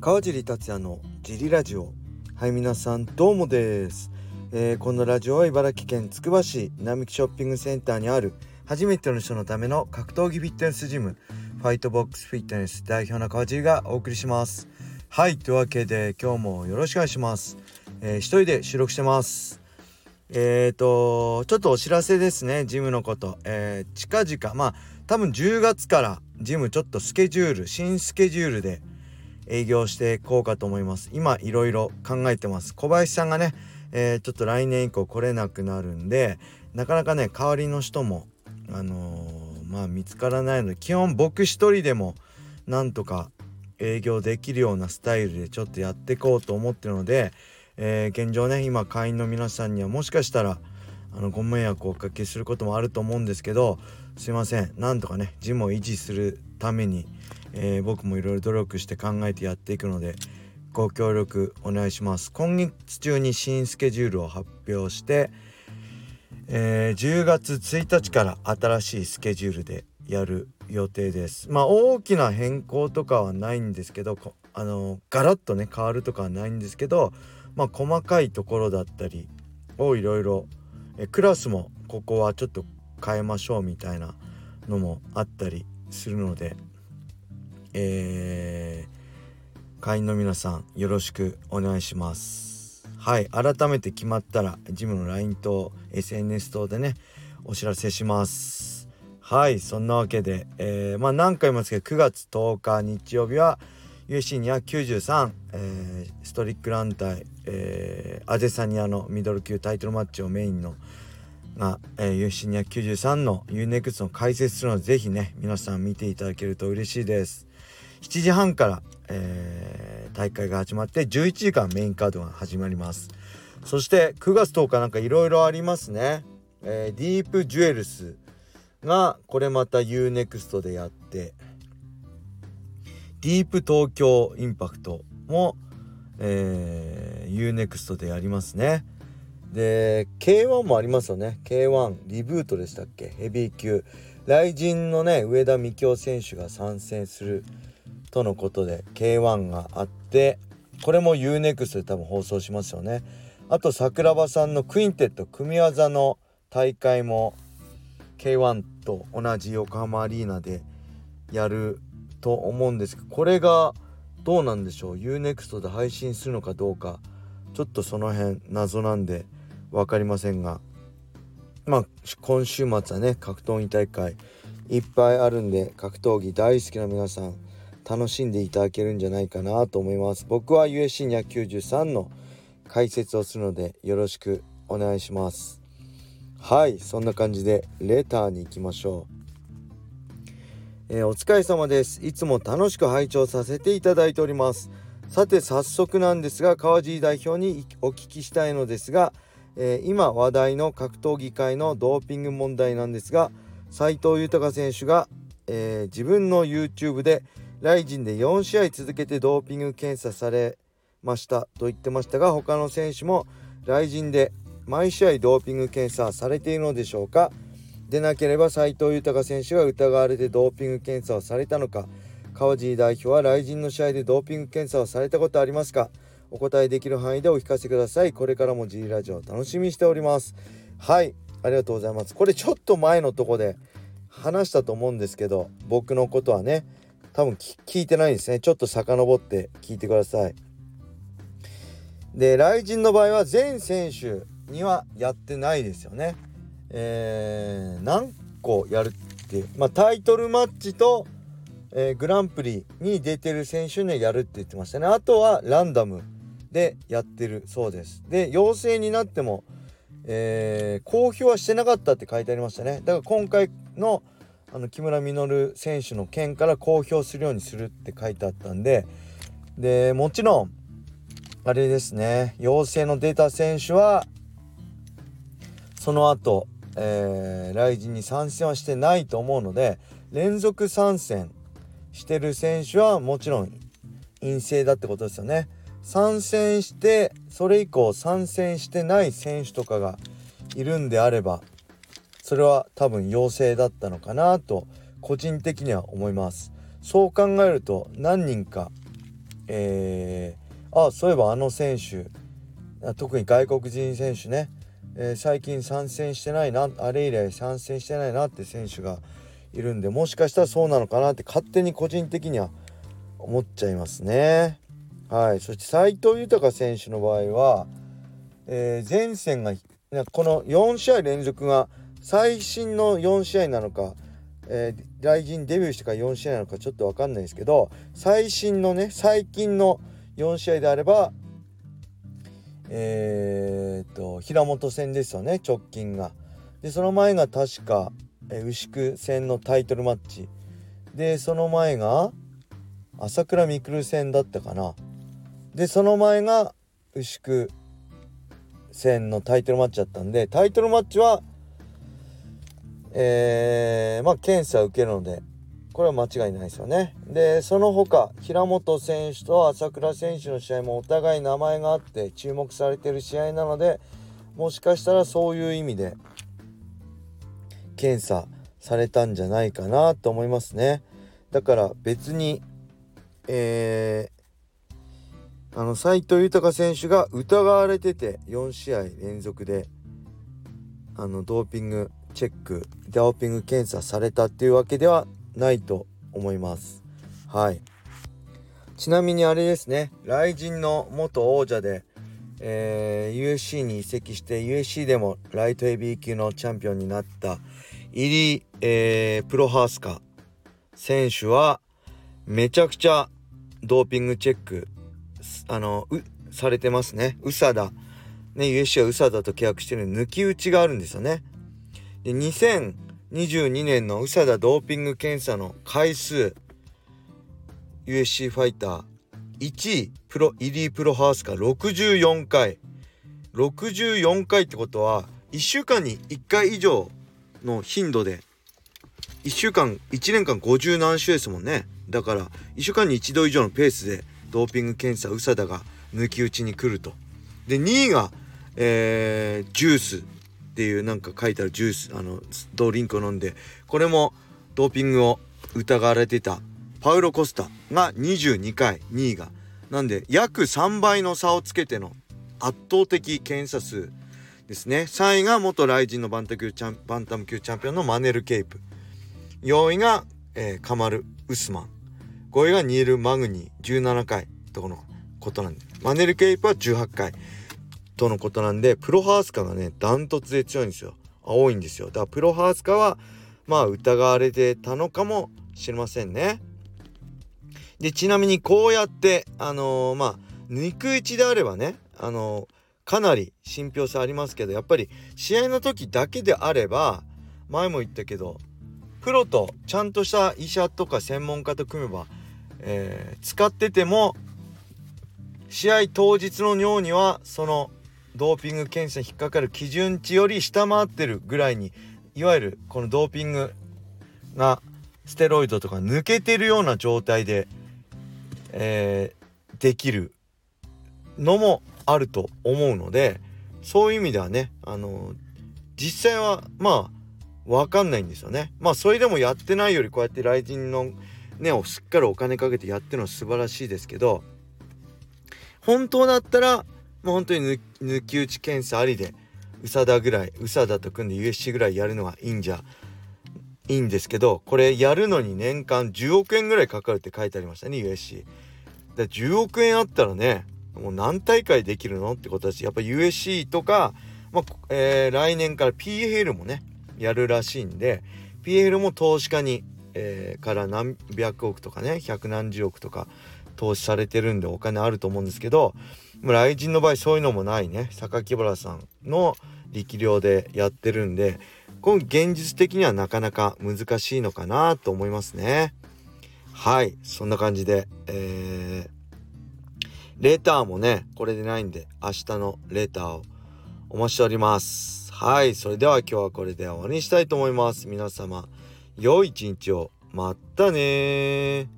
川尻達也のジリラジオ。はい皆さんどうもです、えー、このラジオは茨城県つくば市並木ショッピングセンターにある初めての人のための格闘技フィットネスジムファイトボックスフィットネス代表の川尻がお送りします。はいというわけで今日もよろしくお願いします、えー、一人で収録してます。えーとちょっとお知らせですね。ジムのこと、えー、近々まあ多分10月からジムちょっとスケジュール新スケジュールで営業していこうかと思います。今いろいろ考えてます。小林さんがね、えー、ちょっと来年以降来れなくなるんでなかなかね代わりの人もあのー、まあ見つからないので基本僕一人でもなんとか営業できるようなスタイルでちょっとやっていこうと思ってるので、えー、現状ね今会員の皆さんにはもしかしたらあのご迷惑をおかけすることもあると思うんですけどすいません。なんとかねジムを維持するためにえー、僕もいろいろ努力して考えてやっていくのでご協力お願いします。今月中に新スケジュールを発表して、えー、10月1日から新しいスケジュールでやる予定です。まあ大きな変更とかはないんですけどあのガラッとね変わるとかはないんですけどまあ細かいところだったりをいろいろクラスもここはちょっと変えましょうみたいなのもあったりするのでえー、会員の皆さんよろしくお願いします。はい改めて決まったらジムの LINE と SNS 等でねお知らせします。はいそんなわけで、えー、まあ何回も言いますけど9月10日日曜日は UC293、えー、ストリックラン対、えー、アデサニアのミドル級タイトルマッチをメインのが、えー、UFC293 の UNEXT の解説するのでぜひね皆さん見ていただけると嬉しいです。7時半から、えー、大会が始まって11時間メインカードが始まります。そして9月10日なんかいろいろありますね、えー、ディープジュエルスがこれまた UNEXT でやってディープ東京インパクトも、えー、UNEXT でやりますね。で K1 もありますよね。K1 リブートでしたっけ？ヘビー級。雷神のね上田美京選手が参戦するとのことで K1 があってこれも UNEXT で多分放送しますよね。あと桜庭さんのクインテット組み技の大会も K1 と同じ横浜アリーナでやると思うんですけどこれがどうなんでしょう？UNEXT で配信するのかどうかちょっとその辺謎なんで分かりませんが。まあ今週末はね格闘技大会いっぱいあるんで格闘技大好きな皆さん楽しんでいただけるんじゃないかなと思います。僕は USC293 の解説をするのでよろしくお願いします。はいそんな感じでレターに行きましょう。えー、お疲れ様です。いつも楽しく拝聴させていただいております。さて早速なんですが川尻代表にお聞きしたいのですが、えー、今話題の格闘技界のドーピング問題なんですが斉藤豊選手が、えー、自分の YouTube でライジンで4試合続けてドーピング検査されましたと言ってましたが他の選手もライジンで毎試合ドーピング検査されているのでしょうか？でなければ斉藤豊選手が疑われてドーピング検査をされたのか。川尻代表は来人の試合でドーピング検査をされたことありますか？お答えできる範囲でお聞かせください。これからも G ラジオ楽しみにしております。はい。ありがとうございます。これちょっと前のとこで話したと思うんですけど僕のことはね。多分聞いてないですね。ちょっと遡って聞いてください。で雷神の場合は全選手にはやってないですよね。えー、何個やるってまあタイトルマッチと、えー、グランプリに出てる選手にはやるって言ってましたね。あとはランダムでやってるそうです。で陽性になっても、えー、公表はしてなかったって書いてありましたね。だから今回のあの木村稔選手の件から公表するようにするって書いてあったんででもちろんあれですね陽性の出た選手はその後、えー、ライジンに参戦はしてないと思うので連続参戦してる選手はもちろん陰性だってことですよね。参戦してそれ以降参戦してない選手とかがいるんであればそれは多分陽性だったのかなと個人的には思います。そう考えると何人か、えー、あそういえばあの選手特に外国人選手ね、えー、最近参戦してないなあれ以来参戦してないなって選手がいるんでもしかしたらそうなのかなって勝手に個人的には思っちゃいますね。はい、そして斉藤豊選手の場合は、えー、前線がこの4試合連続が最新の4試合なのか、えー、来人デビューしてから4試合なのかちょっと分かんないですけど最新のね最近の4試合であればえー、っと平本戦ですよね直近が。でその前が確か、えー、牛久戦のタイトルマッチでその前が朝倉未来戦だったかなでその前が牛久戦のタイトルマッチだったんでタイトルマッチはえー、まあ検査を受けるのでこれは間違いないですよね。でその他平本選手と朝倉選手の試合もお互い名前があって注目されてる試合なのでもしかしたらそういう意味で検査されたんじゃないかなと思いますね。だから別にえー、あの斉藤豊選手が疑われてて4試合連続であのドーピングチェックドーピング検査されたっていうわけではないと思います。はい。ちなみにあれですね。雷神の元王者で、えー、USC に移籍して USC でもライトヘビー級のチャンピオンになったイリ、えー、プロハースカ選手はめちゃくちゃドーピングチェックあのされてますね。USADA ね USC は USADA と契約してるの抜き打ちがあるんですよね。で2022年の USADA ドーピング検査の回数 USC ファイター1位プロイリープロハウスか64回。64回ってことは1週間に1回以上の頻度で1週間1年間50何週ですもんね。だから1週間に1度以上のペースでドーピング検査 USADA が抜き打ちに来ると。で2位が、えー、ジュース。っていうなんか書いてあるジュースあのドリンクを飲んでこれもドーピングを疑われてたパウロ・コスタが22回2位が。なんで約3倍の差をつけての圧倒的検査数ですね。3位が元ライジンのバンタ級チャンバンタム級チャンピオンのマネル・ケイプ。4位が、えー、カマル・ウスマン。5位がニール・マグニー。17回とこのことなんで。マネル・ケイプは18回。とのことなんでプロハースカがねダントツで強いんですよ。多いんですよ。だからプロハースカはまあ疑われてたのかもしれませんね。でちなみにこうやってあのー、まあ肉打ちであればねあのー、かなり信憑性ありますけどやっぱり試合の時だけであれば前も言ったけどプロとちゃんとした医者とか専門家と組めば、えー、使ってても試合当日の尿にはそのドーピング検査に引っかかる基準値より下回ってるぐらいにいわゆるこのドーピングがステロイドとか抜けてるような状態で、えー、できるのもあると思うのでそういう意味ではねあの実際はまあ分かんないんですよね。まあそれでもやってないよりこうやって雷神のねをすっかりお金かけてやってるのは素晴らしいですけど本当だったらもう本当に抜き打ち検査ありで宇佐田ぐらい宇佐田と組んで USC ぐらいやるのがいいんじゃいいんですけどこれやるのに年間10億円ぐらいかかるって書いてありましたね USC。だ10億円あったらねもう何大会できるのってことだしやっぱ USC とか、まあえー、来年から PL もねやるらしいんで PL も投資家に、えー、から何百億とかね百何十億とか投資されてるんでお金あると思うんですけど雷神の場合そういうのもないね。榊原さんの力量でやってるんでこの現実的にはなかなか難しいのかなと思いますね。はい。そんな感じでえー、レターもねこれでないんで明日のレターをお待ちしております。はい。それでは今日はこれで終わりにしたいと思います。皆様良い一日を。またね